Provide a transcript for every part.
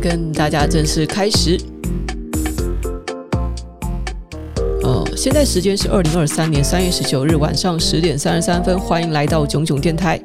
跟大家正式开始。呃，现在时间是二零二三年三月十九日晚上十点三十三分，欢迎来到囧囧电台。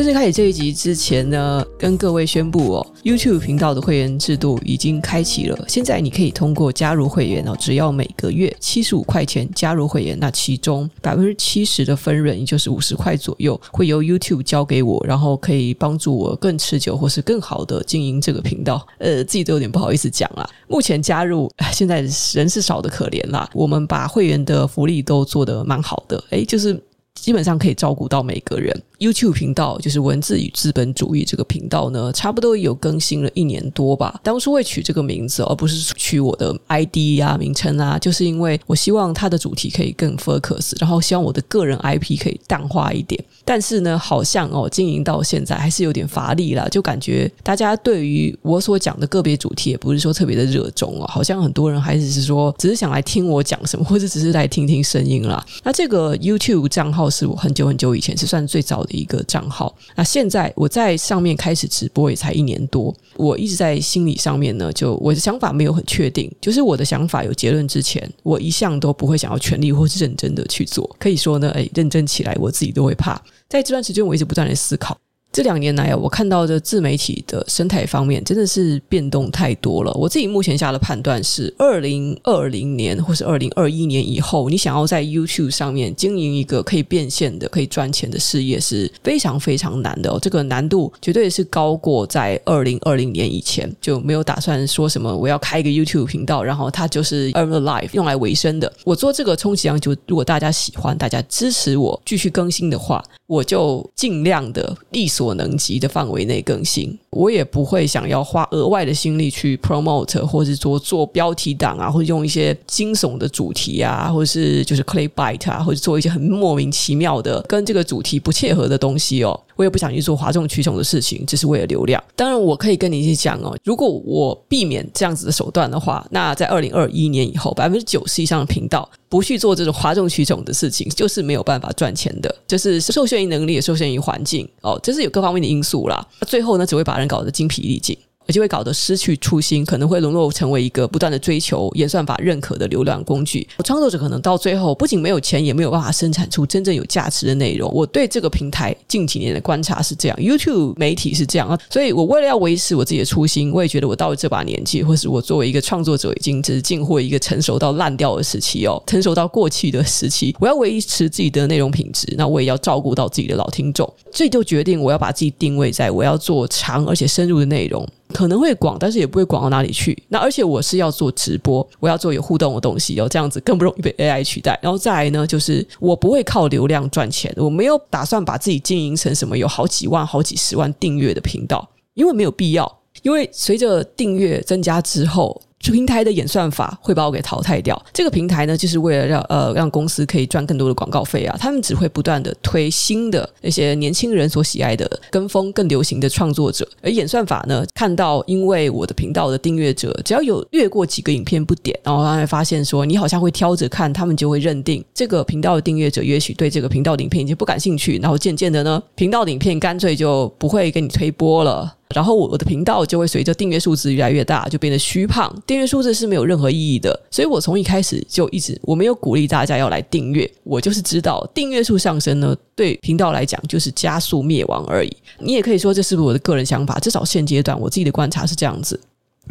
正式开始这一集之前呢，跟各位宣布哦，YouTube 频道的会员制度已经开启了。现在你可以通过加入会员哦，只要每个月七十五块钱加入会员，那其中百分之七十的分润，也就是五十块左右，会由 YouTube 交给我，然后可以帮助我更持久或是更好的经营这个频道。呃，自己都有点不好意思讲啦。目前加入现在人是少的可怜啦，我们把会员的福利都做得蛮好的，诶，就是基本上可以照顾到每个人。YouTube 频道就是文字与资本主义这个频道呢，差不多有更新了一年多吧。当初会取这个名字，而不是取我的 ID 啊名称啊，就是因为我希望它的主题可以更 focus，然后希望我的个人 IP 可以淡化一点。但是呢，好像哦，经营到现在还是有点乏力啦，就感觉大家对于我所讲的个别主题也不是说特别的热衷哦，好像很多人还是是说只是想来听我讲什么，或者只是来听听声音啦。那这个 YouTube 账号是我很久很久以前是算最早的一个账号，那现在我在上面开始直播也才一年多，我一直在心理上面呢，就我的想法没有很确定，就是我的想法有结论之前，我一向都不会想要全力或是认真的去做，可以说呢，哎，认真起来我自己都会怕，在这段时间我一直不断的思考。这两年来啊，我看到的自媒体的生态方面真的是变动太多了。我自己目前下的判断是，二零二零年或是二零二一年以后，你想要在 YouTube 上面经营一个可以变现的、可以赚钱的事业是非常非常难的哦。这个难度绝对是高过在二零二零年以前，就没有打算说什么我要开一个 YouTube 频道，然后它就是 earn a life 用来维生的。我做这个充其量就如果大家喜欢、大家支持我继续更新的话，我就尽量的力所所能及的范围内更新，我也不会想要花额外的心力去 promote，或者说做标题党啊，或者用一些惊悚的主题啊，或者是就是 clickbait 啊，或者做一些很莫名其妙的跟这个主题不切合的东西哦。我也不想去做哗众取宠的事情，只是为了流量。当然，我可以跟你一起讲哦，如果我避免这样子的手段的话，那在二零二一年以后，百分之九十以上的频道。不去做这种哗众取宠的事情，就是没有办法赚钱的。就是受限于能力，也受限于环境哦，这是有各方面的因素啦。那最后呢，只会把人搞得精疲力尽。就会搞得失去初心，可能会沦落成为一个不断的追求演算法认可的流量工具。创作者可能到最后不仅没有钱，也没有办法生产出真正有价值的内容。我对这个平台近几年的观察是这样，YouTube 媒体是这样啊。所以我为了要维持我自己的初心，我也觉得我到了这把年纪，或是我作为一个创作者，已经只是进货一个成熟到烂掉的时期哦，成熟到过气的时期。我要维持自己的内容品质，那我也要照顾到自己的老听众，所以就决定我要把自己定位在我要做长而且深入的内容。可能会广，但是也不会广到哪里去。那而且我是要做直播，我要做有互动的东西，哦，这样子更不容易被 AI 取代。然后再来呢，就是我不会靠流量赚钱，我没有打算把自己经营成什么有好几万、好几十万订阅的频道，因为没有必要。因为随着订阅增加之后，平台的演算法会把我给淘汰掉。这个平台呢，就是为了让呃让公司可以赚更多的广告费啊。他们只会不断的推新的那些年轻人所喜爱的、跟风更流行的创作者。而演算法呢，看到因为我的频道的订阅者只要有越过几个影片不点，然后他会发现说你好像会挑着看，他们就会认定这个频道的订阅者也许对这个频道的影片已经不感兴趣，然后渐渐的呢，频道的影片干脆就不会给你推播了。然后我我的频道就会随着订阅数字越来越大，就变得虚胖。订阅数字是没有任何意义的，所以我从一开始就一直我没有鼓励大家要来订阅，我就是知道订阅数上升呢，对频道来讲就是加速灭亡而已。你也可以说这是不是我的个人想法，至少现阶段我自己的观察是这样子。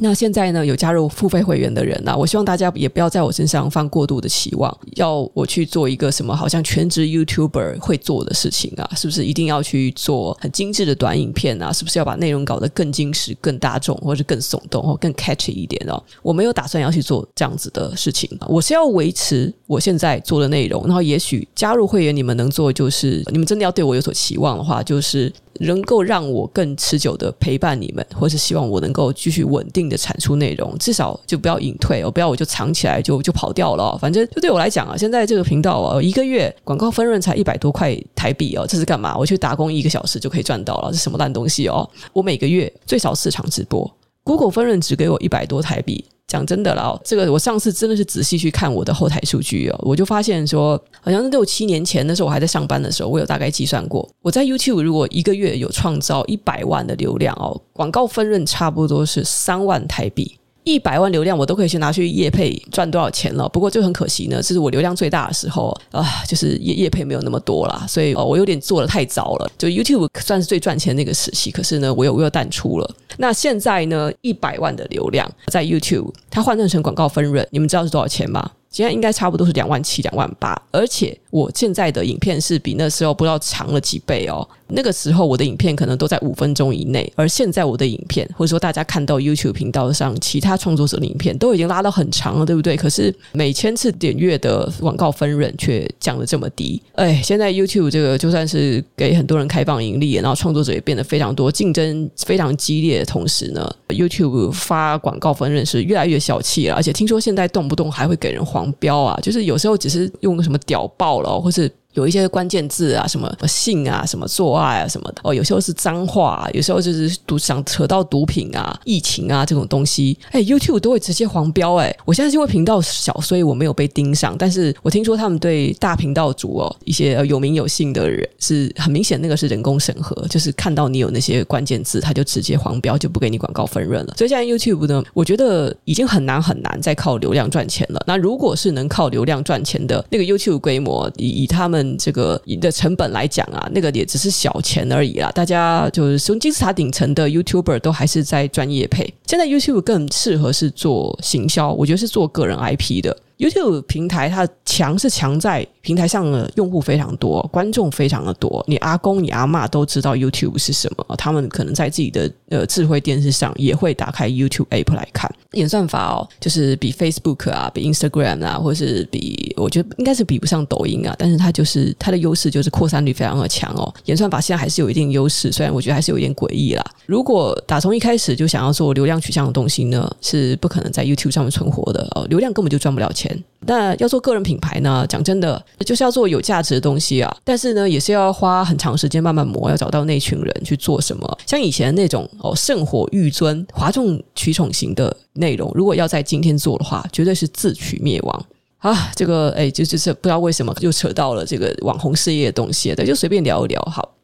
那现在呢，有加入付费会员的人呢、啊，我希望大家也不要在我身上放过度的期望，要我去做一个什么好像全职 YouTuber 会做的事情啊？是不是一定要去做很精致的短影片啊？是不是要把内容搞得更精实、更大众，或者更耸动或更 catchy 一点哦？我没有打算要去做这样子的事情，我是要维持我现在做的内容，然后也许加入会员，你们能做就是，你们真的要对我有所期望的话，就是。能够让我更持久的陪伴你们，或是希望我能够继续稳定的产出内容，至少就不要隐退哦，不要我就藏起来就就跑掉了。反正就对我来讲啊，现在这个频道啊，一个月广告分润才一百多块台币哦，这是干嘛？我去打工一个小时就可以赚到了，这什么烂东西哦？我每个月最少四场直播，Google 分润只给我一百多台币。讲真的啦，这个我上次真的是仔细去看我的后台数据哦，我就发现说，好像是六七年前那时候我还在上班的时候，我有大概计算过，我在 YouTube 如果一个月有创造一百万的流量哦，广告分润差不多是三万台币。一百万流量我都可以先拿去业配赚多少钱了？不过就很可惜呢，这是我流量最大的时候啊，就是业业配没有那么多啦，所以哦，我有点做的太早了。就 YouTube 算是最赚钱那个时期，可是呢，我又我又淡出了。那现在呢，一百万的流量在 YouTube，它换算成广告分润，你们知道是多少钱吗？现在应该差不多是两万七、两万八，而且我现在的影片是比那时候不知道长了几倍哦。那个时候我的影片可能都在五分钟以内，而现在我的影片，或者说大家看到 YouTube 频道上其他创作者的影片，都已经拉到很长了，对不对？可是每千次点阅的广告分润却降得这么低。哎，现在 YouTube 这个就算是给很多人开放盈利，然后创作者也变得非常多，竞争非常激烈的同时呢，YouTube 发广告分润是越来越小气了，而且听说现在动不动还会给人花狂飙啊，就是有时候只是用个什么屌爆了，或是。有一些关键字啊，什么性啊，什么做爱啊，什么的哦。有时候是脏话啊，有时候就是毒，想扯到毒品啊、疫情啊这种东西。哎，YouTube 都会直接黄标。哎，我现在是因为频道小，所以我没有被盯上。但是我听说他们对大频道主哦，一些有名有姓的人是很明显，那个是人工审核，就是看到你有那些关键字，他就直接黄标，就不给你广告分润了。所以现在 YouTube 呢，我觉得已经很难很难再靠流量赚钱了。那如果是能靠流量赚钱的那个 YouTube 规模，以以他们。嗯这个的成本来讲啊，那个也只是小钱而已啦。大家就是从金字塔顶层的 YouTuber 都还是在专业配，现在 YouTube 更适合是做行销，我觉得是做个人 IP 的。YouTube 平台它强是强在平台上的用户非常多，观众非常的多。你阿公你阿嬷都知道 YouTube 是什么，他们可能在自己的呃智慧电视上也会打开 YouTube App 来看。演算法哦，就是比 Facebook 啊，比 Instagram 啊，或是比我觉得应该是比不上抖音啊，但是它就是它的优势就是扩散率非常的强哦。演算法现在还是有一定优势，虽然我觉得还是有一点诡异啦。如果打从一开始就想要做流量取向的东西呢，是不可能在 YouTube 上面存活的哦，流量根本就赚不了钱。那要做个人品牌呢？讲真的，就是要做有价值的东西啊。但是呢，也是要花很长时间慢慢磨，要找到那群人去做什么。像以前那种哦，圣火欲尊、哗众取宠型的内容，如果要在今天做的话，绝对是自取灭亡啊！这个哎，就就是不知道为什么就扯到了这个网红事业的东西，对，就随便聊一聊。好，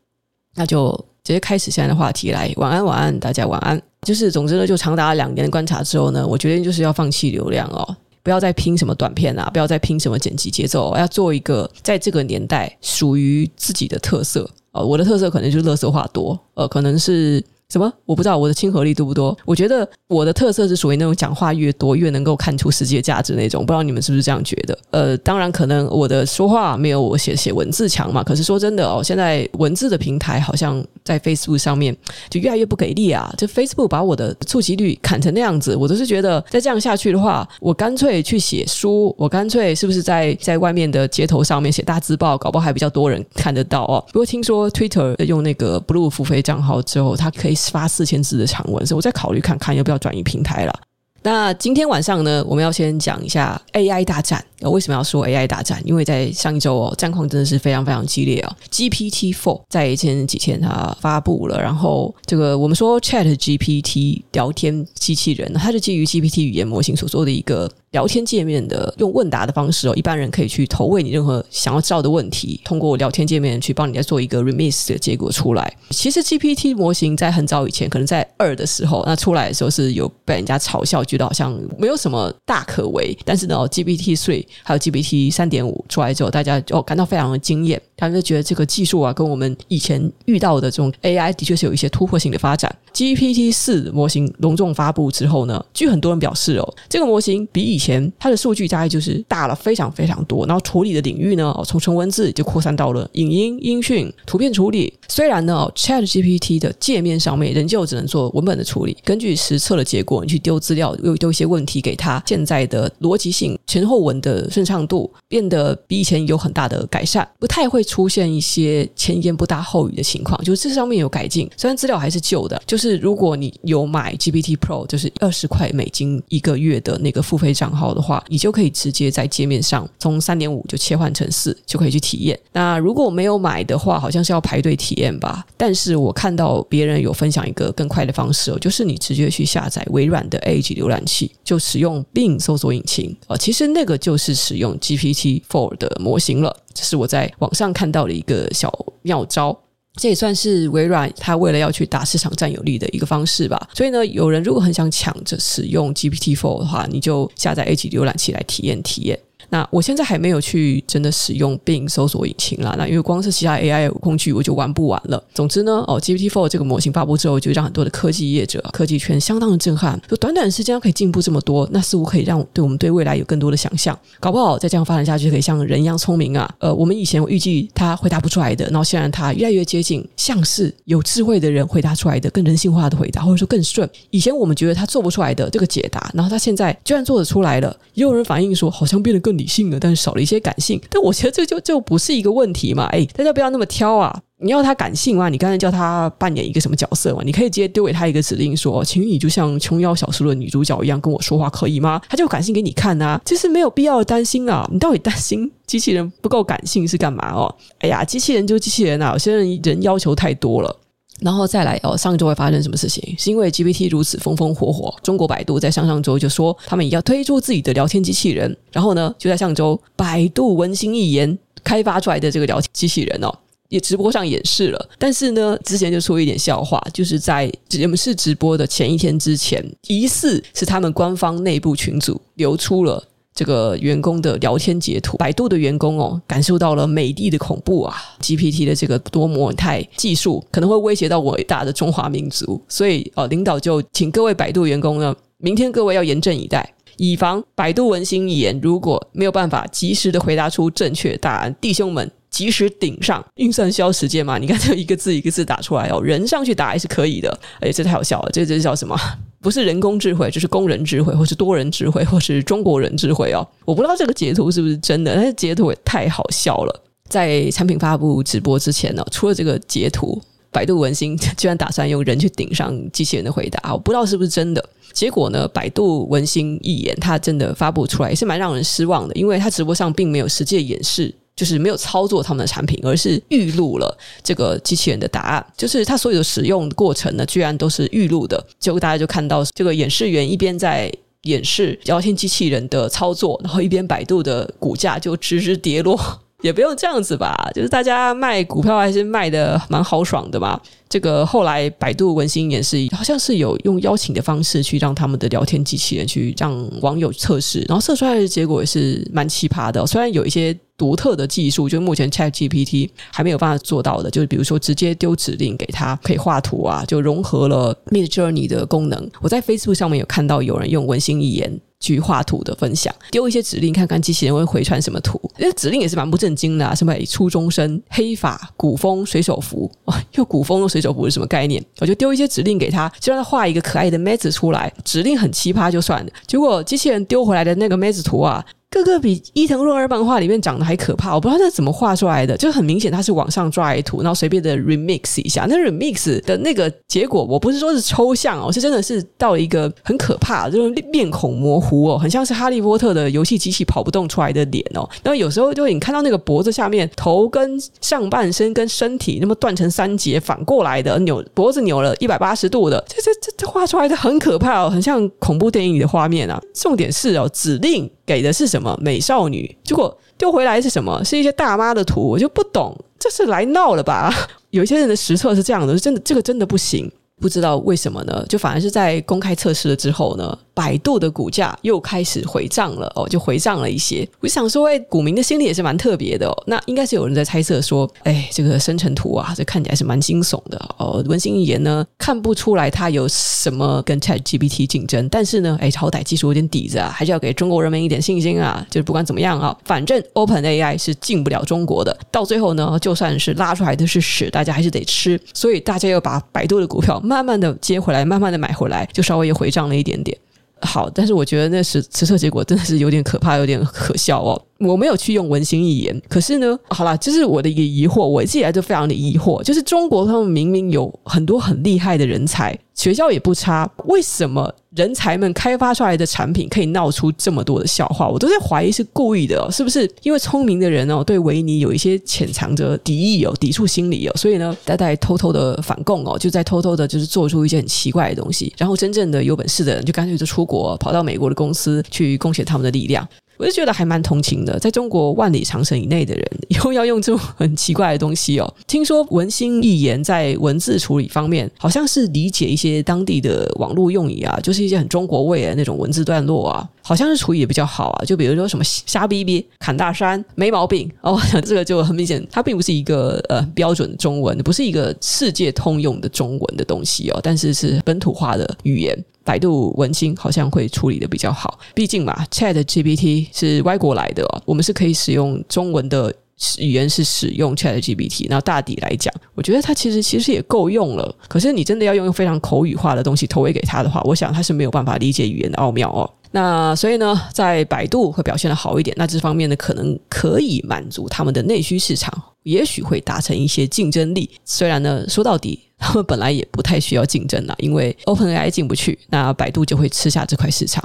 那就直接开始现在的话题来。晚安，晚安，大家晚安。就是总之呢，就长达两年的观察之后呢，我决定就是要放弃流量哦。不要再拼什么短片啊！不要再拼什么剪辑节奏，要做一个在这个年代属于自己的特色。呃，我的特色可能就是乐色话多，呃，可能是。什么？我不知道我的亲和力多不多？我觉得我的特色是属于那种讲话越多越能够看出实际的价值那种。不知道你们是不是这样觉得？呃，当然可能我的说话没有我写写文字强嘛。可是说真的哦，现在文字的平台好像在 Facebook 上面就越来越不给力啊。就 Facebook 把我的触及率砍成那样子，我都是觉得再这样下去的话，我干脆去写书，我干脆是不是在在外面的街头上面写大字报，搞不好还比较多人看得到哦。不过听说 Twitter 用那个 Blue 付费账号之后，它可以。发四千字的长文，所以我再考虑看看要不要转移平台了。那今天晚上呢，我们要先讲一下 AI 大战。为什么要说 AI 大战？因为在上一周哦，战况真的是非常非常激烈啊。GPT Four 在前几天它发布了，然后这个我们说 ChatGPT 聊天机器人，它是基于 GPT 语言模型所做的一个。聊天界面的用问答的方式哦，一般人可以去投喂你任何想要知道的问题，通过聊天界面去帮你再做一个 remix 的结果出来。其实 GPT 模型在很早以前，可能在二的时候，那出来的时候是有被人家嘲笑，觉得好像没有什么大可为。但是呢，GPT Three 还有 GPT 三点五出来之后，大家哦感到非常的惊艳，他们就觉得这个技术啊，跟我们以前遇到的这种 AI 的确是有一些突破性的发展。GPT 四模型隆重发布之后呢，据很多人表示哦，这个模型比以前它的数据大概就是大了非常非常多，然后处理的领域呢，从纯文字就扩散到了影音、音讯、图片处理。虽然呢，ChatGPT 的界面上面仍旧只能做文本的处理，根据实测的结果，你去丢资料，又丢一些问题给它，现在的逻辑性、前后文的顺畅度变得比以前有很大的改善，不太会出现一些前言不搭后语的情况，就是这上面有改进，虽然资料还是旧的。就是如果你有买 GPT Pro，就是二十块美金一个月的那个付费账号的话，你就可以直接在界面上从三点五就切换成四，就可以去体验。那如果没有买的话，好像是要排队体验吧。但是我看到别人有分享一个更快的方式哦，就是你直接去下载微软的 Edge 浏览器，就使用 Bing 搜索引擎啊。其实那个就是使用 GPT Four 的模型了。这是我在网上看到的一个小妙招。这也算是微软它为了要去打市场占有率的一个方式吧。所以呢，有人如果很想抢着使用 GPT Four 的话，你就下载 Edge 浏览器来体验体验。那我现在还没有去真的使用 Bing 搜索引擎啦。那因为光是其他 AI 工具我就玩不完了。总之呢，哦，GPT-4 这个模型发布之后，就让很多的科技业者、科技圈相当的震撼。就短短时间可以进步这么多，那似乎可以让对我们对未来有更多的想象。搞不好再这样发展下去，可以像人一样聪明啊。呃，我们以前预计他回答不出来的，然后现在他越来越接近，像是有智慧的人回答出来的更人性化的回答，或者说更顺。以前我们觉得他做不出来的这个解答，然后他现在居然做得出来了。也有人反映说，好像变得更理性了，但是少了一些感性。但我觉得这就就不是一个问题嘛。哎，大家不要那么挑啊！你要他感性吗？你刚才叫他扮演一个什么角色嘛？你可以直接丢给他一个指令说，请你就像琼瑶小说的女主角一样跟我说话，可以吗？他就感性给你看啊，这是没有必要担心啊！你到底担心机器人不够感性是干嘛哦？哎呀，机器人就机器人啊，有些人人要求太多了。然后再来哦，上周会发生什么事情？是因为 GPT 如此风风火火，中国百度在上上周就说他们也要推出自己的聊天机器人。然后呢，就在上周，百度文心一言开发出来的这个聊天机器人哦，也直播上演示了。但是呢，之前就出一点笑话，就是在节目是直播的前一天之前，疑似是他们官方内部群组流出了。这个员工的聊天截图，百度的员工哦，感受到了美帝的恐怖啊！GPT 的这个多模态技术可能会威胁到伟大的中华民族，所以呃，领导就请各位百度员工呢，明天各位要严阵以待，以防百度文心一言如果没有办法及时的回答出正确答案，弟兄们及时顶上，运算需要时间嘛？你看这一个字一个字打出来哦，人上去打还是可以的，哎，这太好笑了，这这叫什么？不是人工智慧，就是工人智慧，或是多人智慧，或是中国人智慧哦。我不知道这个截图是不是真的，但是截图也太好笑了。在产品发布直播之前呢，除了这个截图，百度文心 居然打算用人去顶上机器人的回答，我不知道是不是真的。结果呢，百度文心一言，它真的发布出来也是蛮让人失望的，因为它直播上并没有实际演示。就是没有操作他们的产品，而是预录了这个机器人的答案。就是它所有的使用过程呢，居然都是预录的。结果大家就看到这个演示员一边在演示聊天机器人的操作，然后一边百度的股价就直直跌落。也不用这样子吧，就是大家卖股票还是卖的蛮豪爽的嘛。这个后来百度文心也是好像是有用邀请的方式去让他们的聊天机器人去让网友测试，然后测出来的结果也是蛮奇葩的。虽然有一些独特的技术，就目前 ChatGPT 还没有办法做到的，就是比如说直接丢指令给他可以画图啊，就融合了 Midjourney 的功能。我在 Facebook 上面有看到有人用文心一言。去画图的分享，丢一些指令看看机器人会回传什么图。那指令也是蛮不正经的啊，什么初中生、黑发、古风水手服，哇，又古风又水手服是什么概念？我就丢一些指令给他，就让他画一个可爱的妹子出来。指令很奇葩就算了，结果机器人丢回来的那个妹子图啊。个个比伊藤润二漫画里面长得还可怕，我不知道那怎么画出来的，就很明显他是往上抓一图，然后随便的 remix 一下。那 remix 的那个结果，我不是说是抽象哦，是真的是到了一个很可怕，就是面孔模糊哦，很像是哈利波特的游戏机器跑不动出来的脸哦。然后有时候就你看到那个脖子下面头跟上半身跟身体那么断成三截，反过来的扭脖子扭了一百八十度的，这这这这画出来的很可怕哦，很像恐怖电影里的画面啊。重点是哦，指令。给的是什么美少女？结果丢回来是什么？是一些大妈的图，我就不懂，这是来闹了吧？有一些人的实测是这样的，真的这个真的不行。不知道为什么呢？就反而是在公开测试了之后呢，百度的股价又开始回涨了哦，就回涨了一些。我想说，哎，股民的心理也是蛮特别的哦。那应该是有人在猜测说，哎，这个生成图啊，这看起来是蛮惊悚的哦。文心一言呢，看不出来它有什么跟 ChatGPT 竞争，但是呢，哎，好歹技术有点底子啊，还是要给中国人民一点信心啊。就是不管怎么样啊，反正 OpenAI 是进不了中国的。到最后呢，就算是拉出来的是屎，大家还是得吃。所以大家要把百度的股票。慢慢的接回来，慢慢的买回来，就稍微又回涨了一点点。好，但是我觉得那实实测结果真的是有点可怕，有点可笑哦。我没有去用文心一言，可是呢，好啦，这是我的一个疑惑，我一直以来就非常的疑惑，就是中国他们明明有很多很厉害的人才，学校也不差，为什么人才们开发出来的产品可以闹出这么多的笑话？我都在怀疑是故意的哦，是不是？因为聪明的人哦，对维尼有一些潜藏着敌意哦，抵触心理哦，所以呢，大家偷偷的反共哦，就在偷偷的，就是做出一些很奇怪的东西，然后真正的有本事的人就干脆就出国，跑到美国的公司去贡献他们的力量。我就觉得还蛮同情的，在中国万里长城以内的人，又要用这种很奇怪的东西哦。听说文心一言在文字处理方面，好像是理解一些当地的网络用语啊，就是一些很中国味的那种文字段落啊，好像是处理的比较好啊。就比如说什么瞎逼逼、砍大山，没毛病哦，这个就很明显，它并不是一个呃标准中文，不是一个世界通用的中文的东西哦，但是是本土化的语言。百度文心好像会处理的比较好，毕竟嘛，ChatGPT 是外国来的哦，我们是可以使用中文的语言是使用 ChatGPT，然后大抵来讲，我觉得它其实其实也够用了。可是你真的要用非常口语化的东西投喂给他的话，我想他是没有办法理解语言的奥妙哦。那所以呢，在百度会表现得好一点，那这方面呢，可能可以满足他们的内需市场，也许会达成一些竞争力。虽然呢，说到底。他们本来也不太需要竞争了，因为 OpenAI 进不去，那百度就会吃下这块市场。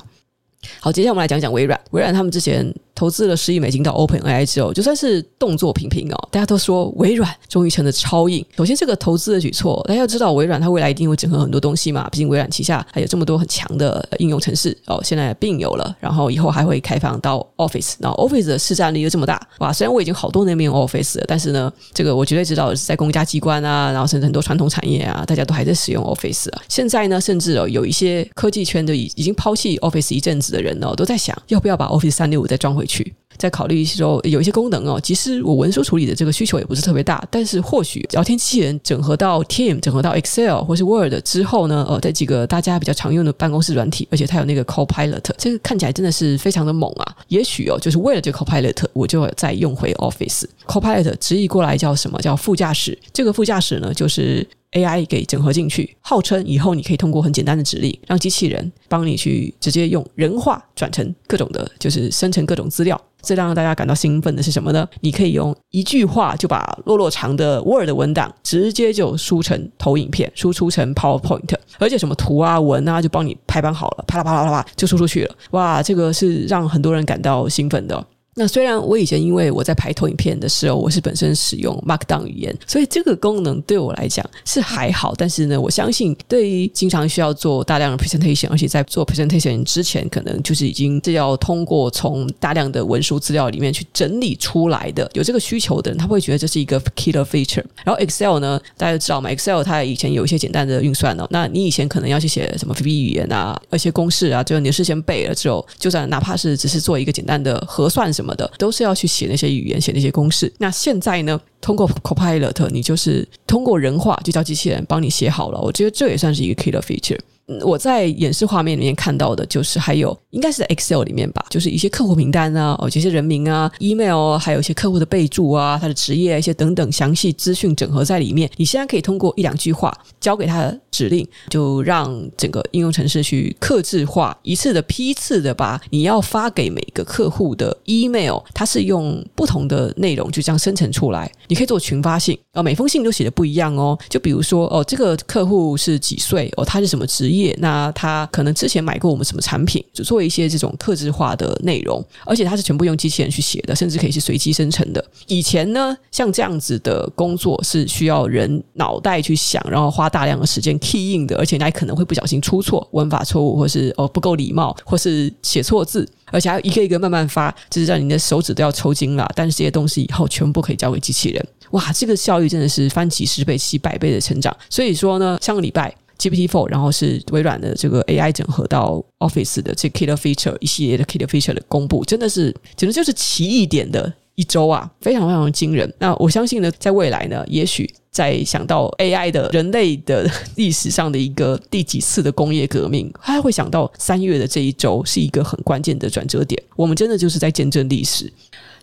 好，接下来我们来讲讲微软。微软他们之前投资了十亿美金到 OpenAI 之后，就算是动作频频哦，大家都说微软终于成了超硬。首先，这个投资的举措，大家要知道，微软它未来一定会整合很多东西嘛。毕竟微软旗下还有这么多很强的应用程式哦，现在并有了，然后以后还会开放到 Office。然后 Office 的市占率又这么大，哇！虽然我已经好多年没用 Office 了，但是呢，这个我绝对知道是在公家机关啊，然后甚至很多传统产业啊，大家都还在使用 Office 啊。现在呢，甚至哦，有一些科技圈的已已经抛弃 Office 一阵子的人哦，都在想要不要把 Office 三六五再装回去。在考虑说有一些功能哦，其实我文书处理的这个需求也不是特别大，但是或许聊天机器人整合到 Team、整合到 Excel 或是 Word 之后呢，呃，在几个大家比较常用的办公室软体，而且它有那个 Copilot，这个看起来真的是非常的猛啊！也许哦，就是为了这个 Copilot，我就再用回 Office。Copilot 直译过来叫什么？叫副驾驶。这个副驾驶呢，就是 AI 给整合进去，号称以后你可以通过很简单的指令，让机器人帮你去直接用人话转成各种的，就是生成各种资料。最让大家感到兴奋的是什么呢？你可以用一句话就把落落长的 Word 文档直接就输成投影片，输出成 PowerPoint，而且什么图啊文啊就帮你排版好了，啪啦啪啦啪啦就输出去了。哇，这个是让很多人感到兴奋的。那虽然我以前因为我在拍投影片的时候，我是本身使用 Markdown 语言，所以这个功能对我来讲是还好。但是呢，我相信对于经常需要做大量的 presentation，而且在做 presentation 之前，可能就是已经是要通过从大量的文书资料里面去整理出来的，有这个需求的人，他会觉得这是一个 killer feature。然后 Excel 呢，大家都知道嘛，Excel 它以前有一些简单的运算哦，那你以前可能要去写什么 VB 语言啊，一些公式啊，就你事先背了之后，就算哪怕是只是做一个简单的核算什么的，都是要去写那些语言，写那些公式。那现在呢，通过 Copilot，你就是通过人话就叫机器人帮你写好了。我觉得这也算是一个 killer feature。我在演示画面里面看到的，就是还有应该是在 Excel 里面吧，就是一些客户名单啊，哦，这些人名啊，email，还有一些客户的备注啊，他的职业一些等等详细资讯整合在里面。你现在可以通过一两句话交给他的指令，就让整个应用程式去客制化，一次的批次的把你要发给每个客户的 email，它是用不同的内容就这样生成出来。你可以做群发信，哦，每封信都写的不一样哦。就比如说，哦，这个客户是几岁？哦，他是什么职业？那他可能之前买过我们什么产品，就做一些这种客制化的内容，而且它是全部用机器人去写的，甚至可以是随机生成的。以前呢，像这样子的工作是需要人脑袋去想，然后花大量的时间 key in 的，而且你还可能会不小心出错，文法错误，或是哦不够礼貌，或是写错字，而且还要一个一个慢慢发，就是让你的手指都要抽筋了。但是这些东西以后全部可以交给机器人，哇，这个效率真的是翻几十倍、几百倍的成长。所以说呢，上个礼拜。GPT four，然后是微软的这个 AI 整合到 Office 的这 killer feature 一系列的 killer feature 的公布，真的是简直就是奇异点的一周啊，非常非常惊人。那我相信呢，在未来呢，也许在想到 AI 的人类的 历史上的一个第几次的工业革命，还会想到三月的这一周是一个很关键的转折点。我们真的就是在见证历史。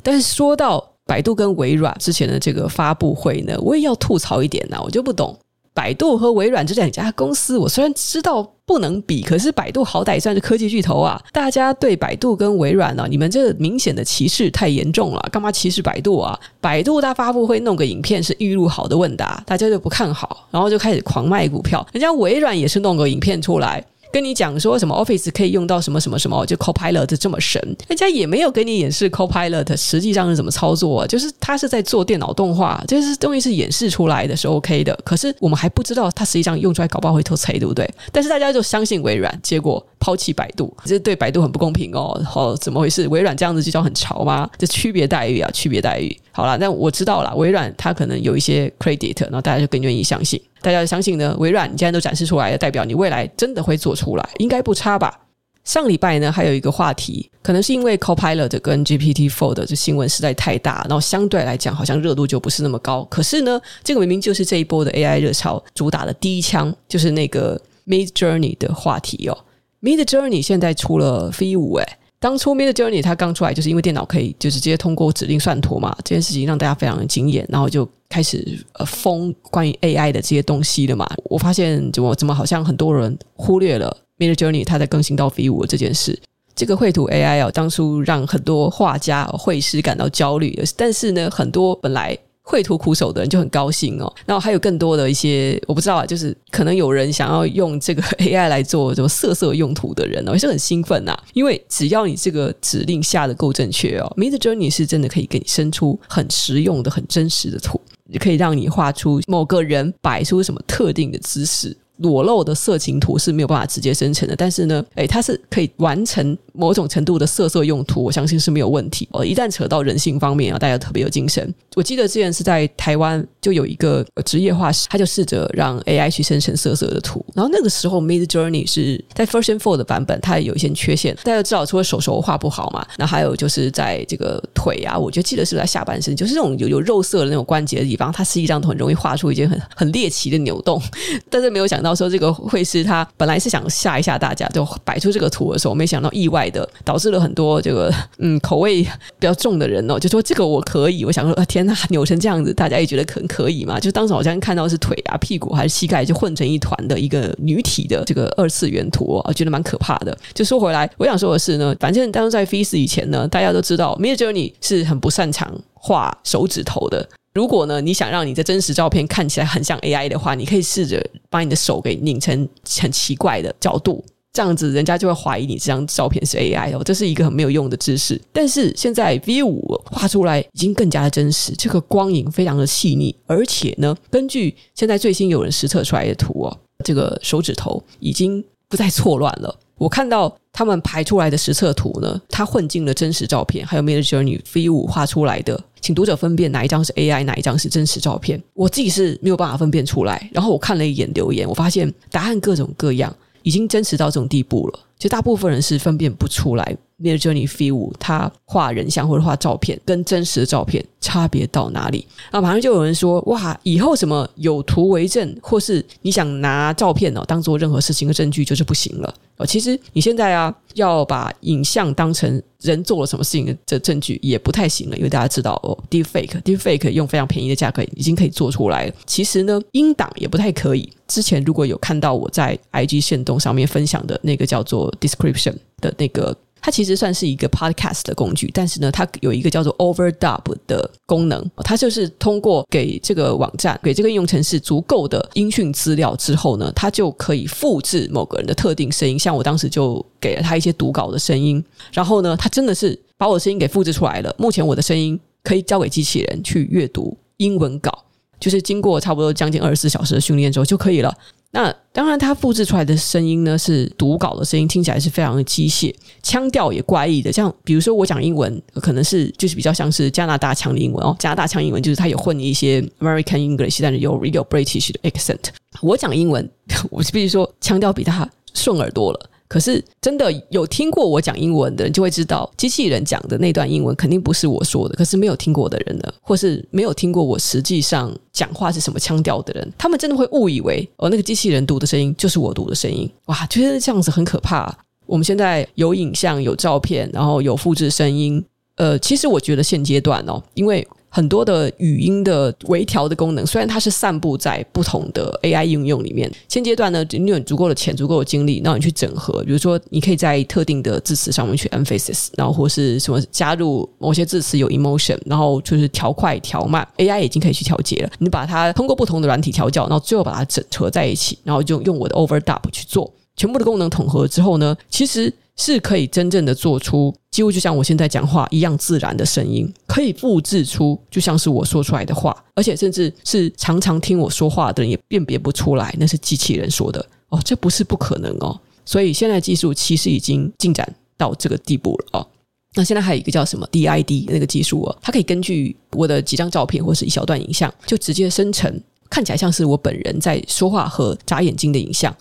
但是说到百度跟微软之前的这个发布会呢，我也要吐槽一点呢，我就不懂。百度和微软这两家公司，我虽然知道不能比，可是百度好歹算是科技巨头啊。大家对百度跟微软呢、你们这明显的歧视太严重了，干嘛歧视百度啊？百度大发布会弄个影片是预录好的问答，大家就不看好，然后就开始狂卖股票。人家微软也是弄个影片出来。跟你讲说什么 Office 可以用到什么什么什么，就 Copilot 这么神，人家也没有给你演示 Copilot 实际上是怎么操作啊，就是他是在做电脑动画，就是东西是演示出来的，是 OK 的。可是我们还不知道他实际上用出来搞不好会偷贼，对不对？但是大家就相信微软，结果抛弃百度，这对百度很不公平哦。哦，怎么回事？微软这样子就叫很潮吗？这区别待遇啊，区别待遇。好了，那我知道了，微软它可能有一些 credit，然后大家就更愿意相信。大家相信呢，微软你既然都展示出来了，代表你未来真的会做出来，应该不差吧？上礼拜呢，还有一个话题，可能是因为 Copilot 跟 GPT Four 的这新闻实在太大，然后相对来讲好像热度就不是那么高。可是呢，这个明明就是这一波的 AI 热潮主打的第一枪，就是那个 Midjourney 的话题哦。Midjourney 现在出了 V5，哎。当初 Midjourney 它刚出来，就是因为电脑可以就是直接通过指令算图嘛，这件事情让大家非常的惊艳，然后就开始呃疯关于 AI 的这些东西了嘛。我发现怎么怎么好像很多人忽略了 Midjourney 它在更新到 V5 这件事。这个绘图 AI 啊，当初让很多画家、绘师感到焦虑，但是呢，很多本来。绘图苦手的人就很高兴哦，然后还有更多的一些我不知道啊，就是可能有人想要用这个 AI 来做什么色色用途的人哦，也是很兴奋呐，因为只要你这个指令下的够正确哦，Midjourney 是真的可以给你生出很实用的、很真实的图，也可以让你画出某个人摆出什么特定的姿势。裸露的色情图是没有办法直接生成的，但是呢，诶，它是可以完成某种程度的色色用途，我相信是没有问题。哦，一旦扯到人性方面啊，大家特别有精神。我记得之前是在台湾就有一个职业画师，他就试着让 AI 去生成色色的图，然后那个时候 Midjourney 是在 Version 4的版本，它有一些缺陷，大家知道除了手手画不好嘛，那还有就是在这个腿啊，我觉得记得是在下半身，就是这种有有肉色的那种关节的地方，它实际上都很容易画出一些很很猎奇的扭动，但是没有想到。到时候这个会师他本来是想吓一吓大家，就摆出这个图的时候，没想到意外的导致了很多这个嗯口味比较重的人哦，就说这个我可以，我想说啊天哪，扭成这样子，大家也觉得很可以嘛？就当时好像看到是腿啊、屁股还是膝盖就混成一团的一个女体的这个二次元图，我觉得蛮可怕的。就说回来，我想说的是呢，反正当时在 V4 以前呢，大家都知道 Midjourney 是很不擅长画手指头的。如果呢，你想让你的真实照片看起来很像 AI 的话，你可以试着把你的手给拧成很奇怪的角度，这样子人家就会怀疑你这张照片是 AI 哦。这是一个很没有用的知识。但是现在 V5 画出来已经更加的真实，这个光影非常的细腻，而且呢，根据现在最新有人实测出来的图哦，这个手指头已经不再错乱了。我看到他们排出来的实测图呢，它混进了真实照片，还有 Midjourney V 五画出来的，请读者分辨哪一张是 AI，哪一张是真实照片。我自己是没有办法分辨出来。然后我看了一眼留言，我发现答案各种各样，已经真实到这种地步了。其实大部分人是分辨不出来 Midjourney V5 它画人像或者画照片跟真实的照片差别到哪里。那马上就有人说：“哇，以后什么有图为证，或是你想拿照片哦当做任何事情的证据就是不行了。”哦，其实你现在啊，要把影像当成人做了什么事情的证据也不太行了，因为大家知道哦，Deepfake，Deepfake 用非常便宜的价格已经可以做出来了。其实呢，音档也不太可以。之前如果有看到我在 IG 限动上面分享的那个叫做 Description 的那个。它其实算是一个 podcast 的工具，但是呢，它有一个叫做 overdub 的功能，它就是通过给这个网站、给这个应用程式足够的音讯资料之后呢，它就可以复制某个人的特定声音。像我当时就给了他一些读稿的声音，然后呢，它真的是把我的声音给复制出来了。目前我的声音可以交给机器人去阅读英文稿，就是经过差不多将近二十四小时的训练之后就可以了。那当然，他复制出来的声音呢，是读稿的声音，听起来是非常的机械，腔调也怪异的。像比如说我讲英文，可能是就是比较像是加拿大腔的英文哦，加拿大腔英文就是它有混一些 American English，但是有 Radio British 的 accent。我讲英文，我是必须说腔调比他顺耳多了。可是，真的有听过我讲英文的人，就会知道机器人讲的那段英文肯定不是我说的。可是没有听过的人呢，或是没有听过我实际上讲话是什么腔调的人，他们真的会误以为哦，那个机器人读的声音就是我读的声音。哇，觉得这样子很可怕。我们现在有影像、有照片，然后有复制声音。呃，其实我觉得现阶段哦，因为很多的语音的微调的功能，虽然它是散布在不同的 AI 应用里面。现阶段呢，你有足够的钱、足够的精力，让你去整合。比如说，你可以在特定的字词上面去 emphasis，然后或是什么加入某些字词有 emotion，然后就是调快、调慢，AI 已经可以去调节了。你把它通过不同的软体调教，然后最后把它整合在一起，然后就用我的 overdub 去做，全部的功能统合之后呢，其实。是可以真正的做出几乎就像我现在讲话一样自然的声音，可以复制出就像是我说出来的话，而且甚至是常常听我说话的人也辨别不出来那是机器人说的哦，这不是不可能哦。所以现在技术其实已经进展到这个地步了哦。那现在还有一个叫什么 DID 那个技术哦，它可以根据我的几张照片或是一小段影像，就直接生成看起来像是我本人在说话和眨眼睛的影像。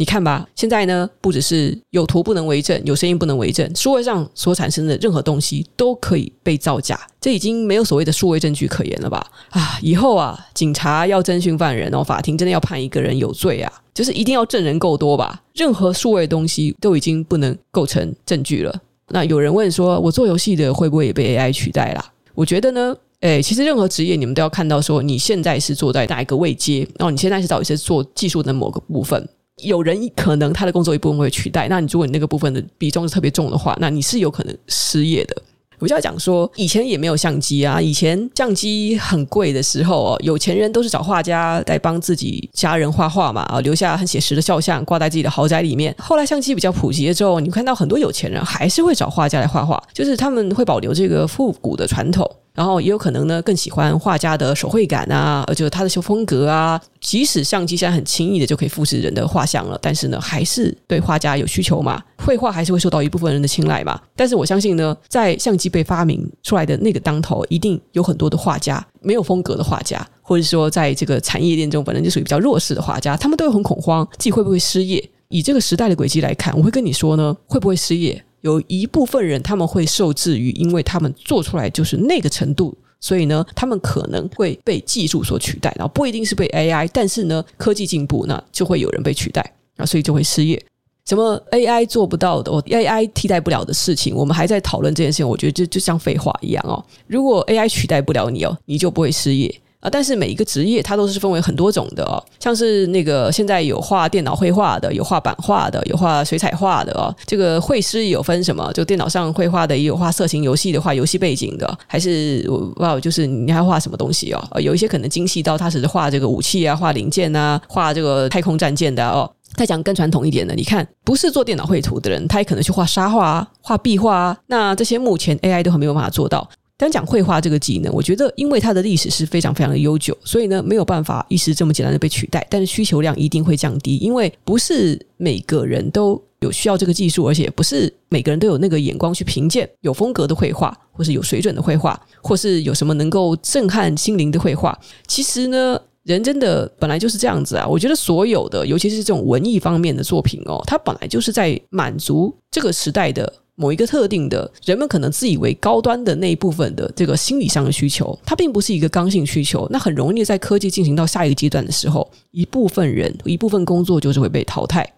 你看吧，现在呢，不只是有图不能为证，有声音不能为证，数位上所产生的任何东西都可以被造假，这已经没有所谓的数位证据可言了吧？啊，以后啊，警察要侦讯犯人哦，法庭真的要判一个人有罪啊，就是一定要证人够多吧？任何数位东西都已经不能构成证据了。那有人问说，我做游戏的会不会也被 AI 取代啦？我觉得呢，诶，其实任何职业你们都要看到说，你现在是坐在哪一个位阶，然后你现在是到底是做技术的某个部分。有人可能他的工作一部分会取代，那你如果你那个部分的比重是特别重的话，那你是有可能失业的。我就要讲说，以前也没有相机啊，以前相机很贵的时候哦，有钱人都是找画家来帮自己家人画画嘛，啊，留下很写实的肖像挂在自己的豪宅里面。后来相机比较普及了之后，你看到很多有钱人还是会找画家来画画，就是他们会保留这个复古的传统。然后也有可能呢，更喜欢画家的手绘感啊，就是他的修风格啊。即使相机现在很轻易的就可以复制人的画像了，但是呢，还是对画家有需求嘛。绘画还是会受到一部分人的青睐嘛。但是我相信呢，在相机被发明出来的那个当头，一定有很多的画家，没有风格的画家，或者说在这个产业链中本来就属于比较弱势的画家，他们都会很恐慌，自己会不会失业？以这个时代的轨迹来看，我会跟你说呢，会不会失业？有一部分人他们会受制于，因为他们做出来就是那个程度，所以呢，他们可能会被技术所取代，然后不一定是被 AI，但是呢，科技进步，那就会有人被取代，啊，所以就会失业。什么 AI 做不到的，哦，AI 替代不了的事情，我们还在讨论这件事情，我觉得就就像废话一样哦。如果 AI 取代不了你哦，你就不会失业。啊，但是每一个职业它都是分为很多种的哦，像是那个现在有画电脑绘画的，有画版画的，有画水彩画的哦。这个绘师有分什么，就电脑上绘画的，也有画色情游戏的，画游戏背景的，还是哇，就是你还画什么东西哦？有一些可能精细到它只是画这个武器啊，画零件啊，画这个太空战舰的哦。再讲更传统一点的，你看，不是做电脑绘图的人，他也可能去画沙画啊，画壁画啊。那这些目前 AI 都还没有办法做到。单讲绘画这个技能，我觉得因为它的历史是非常非常的悠久，所以呢没有办法一时这么简单的被取代。但是需求量一定会降低，因为不是每个人都有需要这个技术，而且不是每个人都有那个眼光去评鉴有风格的绘画，或是有水准的绘画，或是有什么能够震撼心灵的绘画。其实呢，人真的本来就是这样子啊。我觉得所有的，尤其是这种文艺方面的作品哦，它本来就是在满足这个时代的。某一个特定的人们可能自以为高端的那一部分的这个心理上的需求，它并不是一个刚性需求。那很容易在科技进行到下一个阶段的时候，一部分人一部分工作就是会被淘汰。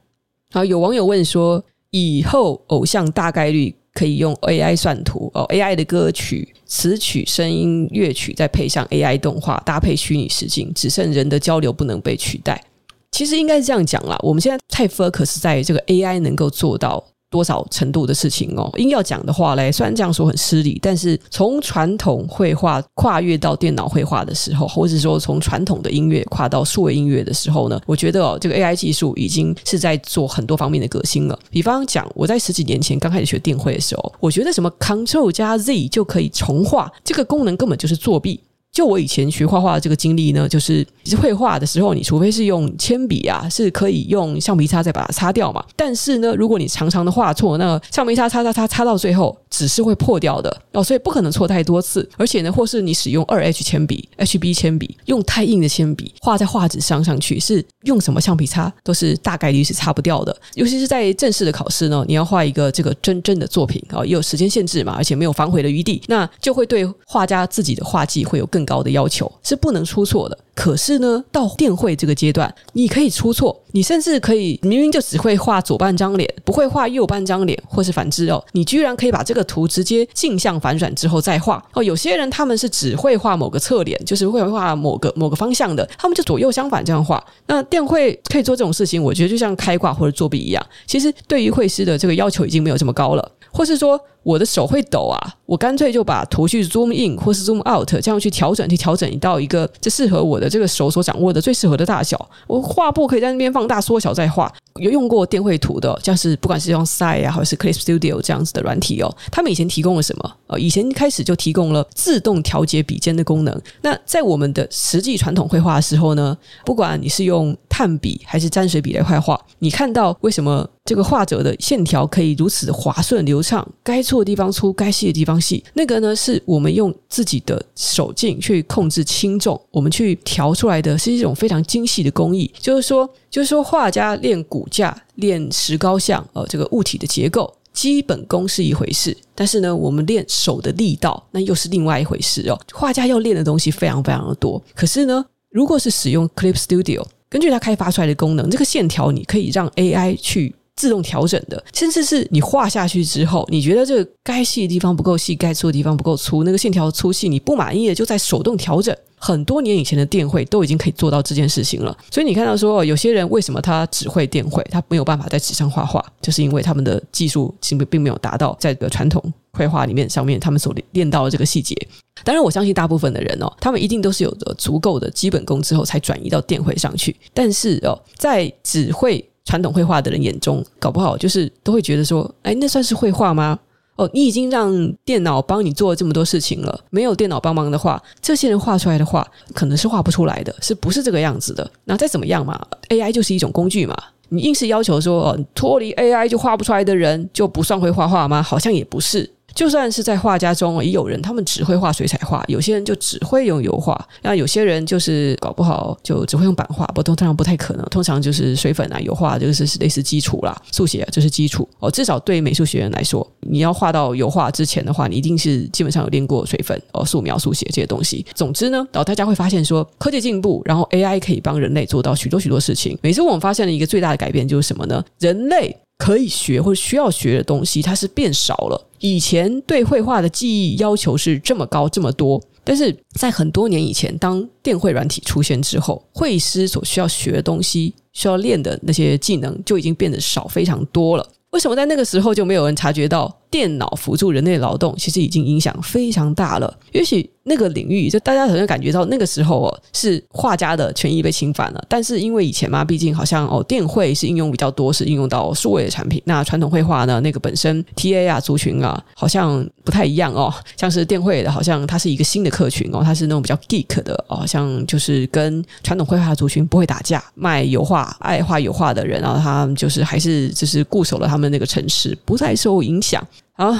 好，有网友问说，以后偶像大概率可以用 AI 算图哦，AI 的歌曲词曲、声音、乐曲再配上 AI 动画，搭配虚拟实境，只剩人的交流不能被取代。其实应该是这样讲啦，我们现在太 focus 在这个 AI 能够做到。多少程度的事情哦？硬要讲的话嘞，虽然这样说很失礼，但是从传统绘画跨越到电脑绘画的时候，或者说从传统的音乐跨到数位音乐的时候呢，我觉得哦，这个 AI 技术已经是在做很多方面的革新了。比方讲，我在十几年前刚开始学电绘的时候，我觉得什么 Ctrl 加 Z 就可以重画，这个功能根本就是作弊。就我以前学画画的这个经历呢，就是绘画的时候，你除非是用铅笔啊，是可以用橡皮擦再把它擦掉嘛。但是呢，如果你常常的画错，那橡皮擦擦擦擦擦到最后，纸是会破掉的哦。所以不可能错太多次。而且呢，或是你使用二 H 铅笔、HB 铅笔，用太硬的铅笔画在画纸上上去，是用什么橡皮擦都是大概率是擦不掉的。尤其是在正式的考试呢，你要画一个这个真正的作品啊，也有时间限制嘛，而且没有反悔的余地，那就会对画家自己的画技会有更高的要求是不能出错的，可是呢，到电绘这个阶段，你可以出错，你甚至可以明明就只会画左半张脸，不会画右半张脸，或是反之哦，你居然可以把这个图直接镜像反转之后再画哦。有些人他们是只会画某个侧脸，就是会画某个某个方向的，他们就左右相反这样画。那电绘可以做这种事情，我觉得就像开挂或者作弊一样。其实对于绘师的这个要求已经没有这么高了，或是说。我的手会抖啊，我干脆就把图去 zoom in 或是 zoom out，这样去调整，去调整到一个这适合我的这个手所掌握的最适合的大小。我画布可以在那边放大、缩小再画。有用过电绘图的，像是不管是用 Sai 啊，或者是 Clip Studio 这样子的软体哦，他们以前提供了什么？呃，以前开始就提供了自动调节笔尖的功能。那在我们的实际传统绘画的时候呢，不管你是用炭笔还是沾水笔来绘画，你看到为什么？这个画者的线条可以如此滑顺流畅，该粗的地方粗，该细的地方细。那个呢，是我们用自己的手劲去控制轻重，我们去调出来的是一种非常精细的工艺。就是说，就是说，画家练骨架、练石膏像，呃，这个物体的结构基本功是一回事，但是呢，我们练手的力道，那又是另外一回事哦。画家要练的东西非常非常的多。可是呢，如果是使用 Clip Studio，根据它开发出来的功能，这个线条你可以让 AI 去。自动调整的，甚至是你画下去之后，你觉得这个该细的地方不够细，该粗的地方不够粗，那个线条粗细你不满意的，就在手动调整。很多年以前的电绘都已经可以做到这件事情了。所以你看到说，有些人为什么他只会电绘，他没有办法在纸上画画，就是因为他们的技术其实并没有达到在这个传统绘画里面上面他们所练到的这个细节。当然，我相信大部分的人哦，他们一定都是有着足够的基本功之后才转移到电绘上去。但是哦，在只会传统绘画的人眼中，搞不好就是都会觉得说，哎，那算是绘画吗？哦，你已经让电脑帮你做了这么多事情了，没有电脑帮忙的话，这些人画出来的画可能是画不出来的，是不是这个样子的？那再怎么样嘛，AI 就是一种工具嘛，你硬是要求说，哦，脱离 AI 就画不出来的人就不算会画画吗？好像也不是。就算是在画家中，也有人他们只会画水彩画，有些人就只会用油画，那有些人就是搞不好就只会用版画，不，通常不太可能。通常就是水粉啊、油画，就是类似基础啦，速写啊，就是基础哦。至少对美术学院来说，你要画到油画之前的话，你一定是基本上有练过水粉哦、素描、速写这些东西。总之呢，然后大家会发现说，科技进步，然后 AI 可以帮人类做到许多许多事情。每次我们发现了一个最大的改变就是什么呢？人类。可以学或者需要学的东西，它是变少了。以前对绘画的技艺要求是这么高这么多，但是在很多年以前，当电绘软体出现之后，绘师所需要学的东西、需要练的那些技能就已经变得少非常多了。为什么在那个时候就没有人察觉到电脑辅助人类劳动其实已经影响非常大了？也许那个领域，就大家好像感觉到那个时候哦，是画家的权益被侵犯了。但是因为以前嘛，毕竟好像哦，电绘是应用比较多，是应用到数位的产品。那传统绘画呢，那个本身 TA 啊族群啊，好像不太一样哦。像是电绘的，好像它是一个新的客群哦，它是那种比较 geek 的哦，像就是跟传统绘画族群不会打架，卖油画、爱画油画的人，然后他们就是还是就是固守了他们那个城市，不再受影响。好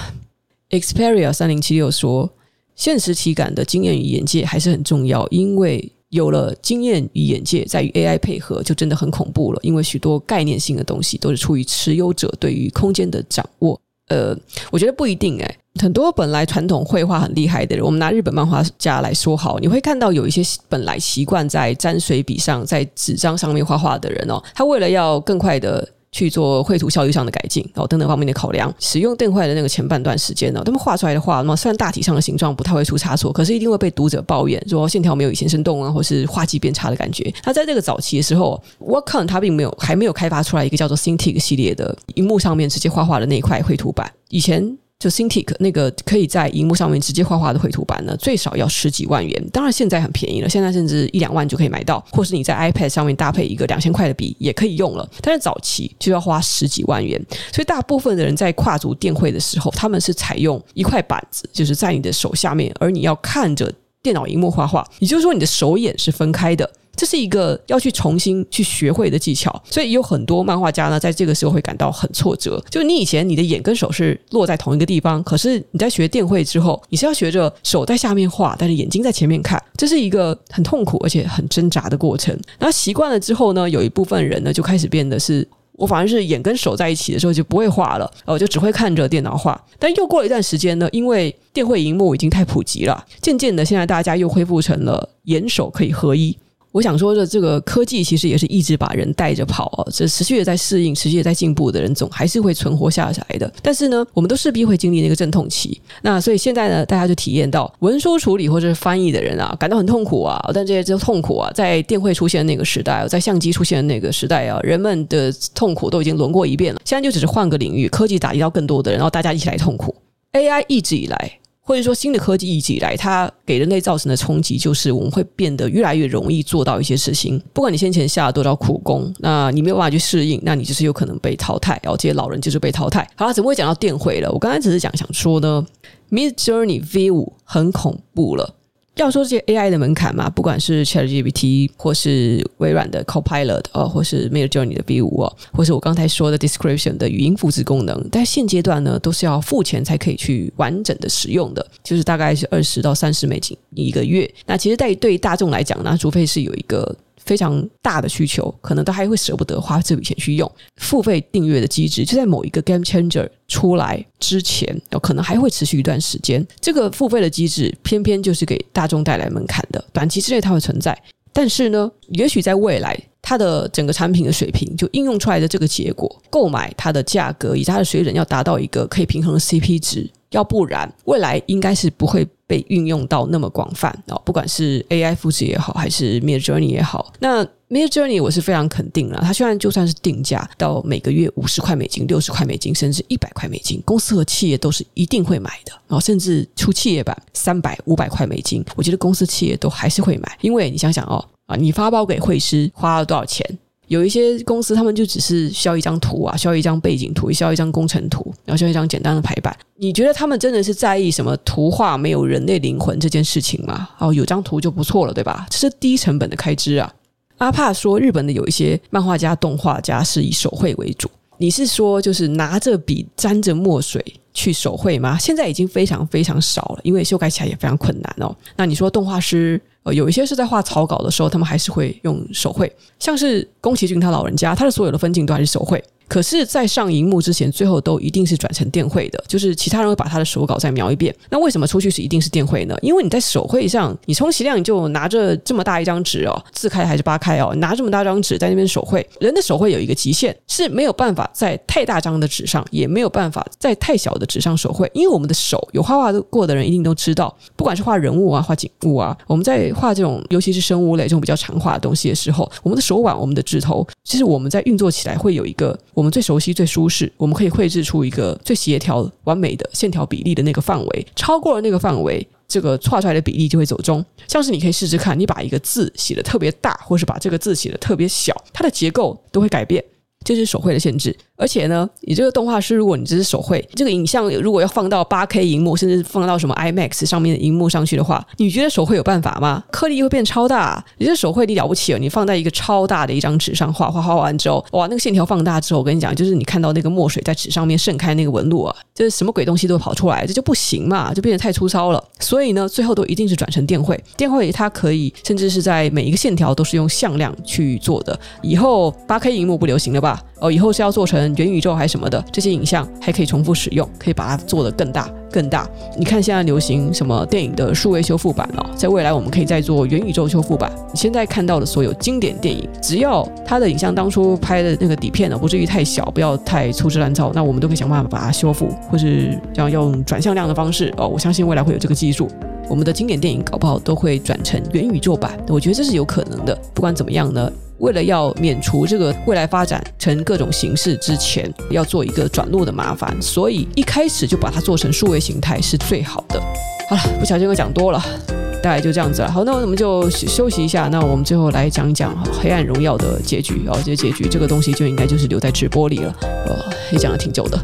，Xperia 三零七六说。现实体感的经验与眼界还是很重要，因为有了经验与眼界，在与 AI 配合就真的很恐怖了。因为许多概念性的东西都是出于持有者对于空间的掌握。呃，我觉得不一定诶，很多本来传统绘画很厉害的人，我们拿日本漫画家来说好，你会看到有一些本来习惯在沾水笔上、在纸张上面画画的人哦，他为了要更快的。去做绘图效率上的改进哦，等等方面的考量。使用电绘的那个前半段时间呢，他们画出来的画，那么虽然大体上的形状不太会出差错，可是一定会被读者抱怨说线条没有以前生动啊，或是画技变差的感觉。那在这个早期的时候，Wacom 它并没有还没有开发出来一个叫做 Cintiq 系列的荧幕上面直接画画的那一块绘图板，以前。就 Cintiq 那个可以在荧幕上面直接画画的绘图板呢，最少要十几万元。当然现在很便宜了，现在甚至一两万就可以买到，或是你在 iPad 上面搭配一个两千块的笔也可以用了。但是早期就要花十几万元，所以大部分的人在跨足电绘的时候，他们是采用一块板子，就是在你的手下面，而你要看着电脑荧幕画画，也就是说你的手眼是分开的。这是一个要去重新去学会的技巧，所以有很多漫画家呢，在这个时候会感到很挫折。就你以前你的眼跟手是落在同一个地方，可是你在学电绘之后，你是要学着手在下面画，但是眼睛在前面看，这是一个很痛苦而且很挣扎的过程。然后习惯了之后呢，有一部分人呢就开始变得是，我反而是眼跟手在一起的时候就不会画了，我就只会看着电脑画。但又过了一段时间呢，因为电绘荧幕已经太普及了，渐渐的现在大家又恢复成了眼手可以合一。我想说的这个科技其实也是一直把人带着跑哦，这持续的在适应、持续的在进步的人，总还是会存活下来的。但是呢，我们都势必会经历那个阵痛期。那所以现在呢，大家就体验到文书处理或者是翻译的人啊，感到很痛苦啊。但这些这痛苦啊，在电绘出现那个时代，在相机出现那个时代啊，人们的痛苦都已经轮过一遍了。现在就只是换个领域，科技打击到更多的人，然后大家一起来痛苦。AI 一直以来。或者说，新的科技一直以来，它给人类造成的冲击，就是我们会变得越来越容易做到一些事情。不管你先前下了多少苦功，那你没有办法去适应，那你就是有可能被淘汰。然后这些老人就是被淘汰。好了，怎么会讲到电绘了？我刚才只是讲想说呢，Midjourney V 五很恐怖了。要说这些 AI 的门槛嘛，不管是 ChatGPT 或是微软的 Copilot 呃，或是 Midjourney 的 V5 哦，或是我刚才说的 Description 的语音复制功能，但现阶段呢，都是要付钱才可以去完整的使用的，就是大概是二十到三十美金一个月。那其实对对大众来讲呢，除非是有一个。非常大的需求，可能都还会舍不得花这笔钱去用付费订阅的机制，就在某一个 Game Changer 出来之前，有可能还会持续一段时间。这个付费的机制偏偏就是给大众带来门槛的，短期之内它会存在，但是呢，也许在未来，它的整个产品的水平就应用出来的这个结果，购买它的价格以及它的水准要达到一个可以平衡的 CP 值。要不然，未来应该是不会被运用到那么广泛哦。不管是 AI 复制也好，还是 Midjourney 也好，那 Midjourney 我是非常肯定了。它虽然就算是定价到每个月五十块美金、六十块美金，甚至一百块美金，公司和企业都是一定会买的。然后甚至出企业版三百、五百块美金，我觉得公司企业都还是会买，因为你想想哦，啊，你发包给会师花了多少钱？有一些公司，他们就只是需要一张图啊，需要一张背景图，需要一张工程图，然后需要一张简单的排版。你觉得他们真的是在意什么图画没有人类灵魂这件事情吗？哦，有张图就不错了，对吧？这是低成本的开支啊。阿帕说，日本的有一些漫画家、动画家是以手绘为主。你是说，就是拿着笔沾着墨水去手绘吗？现在已经非常非常少了，因为修改起来也非常困难哦。那你说动画师？呃，有一些是在画草稿的时候，他们还是会用手绘，像是宫崎骏他老人家，他的所有的分镜都还是手绘。可是，在上荧幕之前，最后都一定是转成电绘的，就是其他人会把他的手稿再描一遍。那为什么出去是一定是电绘呢？因为你在手绘上，你充其量你就拿着这么大一张纸哦，四开还是八开哦，拿这么大张纸在那边手绘。人的手绘有一个极限，是没有办法在太大张的纸上，也没有办法在太小的纸上手绘。因为我们的手有画画过的人一定都知道，不管是画人物啊、画景物啊，我们在画这种尤其是生物类这种比较常画的东西的时候，我们的手腕、我们的指头，其实我们在运作起来会有一个。我们最熟悉、最舒适，我们可以绘制出一个最协调、完美的线条比例的那个范围。超过了那个范围，这个画出来的比例就会走中。像是你可以试试看，你把一个字写的特别大，或是把这个字写的特别小，它的结构都会改变。这是手绘的限制。而且呢，你这个动画师，如果你只是手绘，这个影像如果要放到八 K 荧幕，甚至放到什么 IMAX 上面的荧幕上去的话，你觉得手绘有办法吗？颗粒会变超大，你这手绘你了不起哦，你放在一个超大的一张纸上画画，画完之后，哇，那个线条放大之后，我跟你讲，就是你看到那个墨水在纸上面盛开那个纹路啊，就是什么鬼东西都跑出来，这就不行嘛，就变得太粗糙了。所以呢，最后都一定是转成电绘。电绘它可以甚至是在每一个线条都是用向量去做的。以后八 K 荧幕不流行了吧？哦，以后是要做成元宇宙还是什么的？这些影像还可以重复使用，可以把它做得更大更大。你看现在流行什么电影的数位修复版哦，在未来我们可以再做元宇宙修复版。你现在看到的所有经典电影，只要它的影像当初拍的那个底片呢，不至于太小，不要太粗制滥造，那我们都可以想办法把它修复，或是这样用转向量的方式哦。我相信未来会有这个技术，我们的经典电影搞不好都会转成元宇宙版。我觉得这是有可能的。不管怎么样呢？为了要免除这个未来发展成各种形式之前，要做一个转录的麻烦，所以一开始就把它做成数位形态是最好的。好了，不小心我讲多了，大概就这样子了。好，那我们就休息一下。那我们最后来讲一讲《黑暗荣耀》的结局。然后这结局这个东西就应该就是留在直播里了。呃，也讲了挺久的。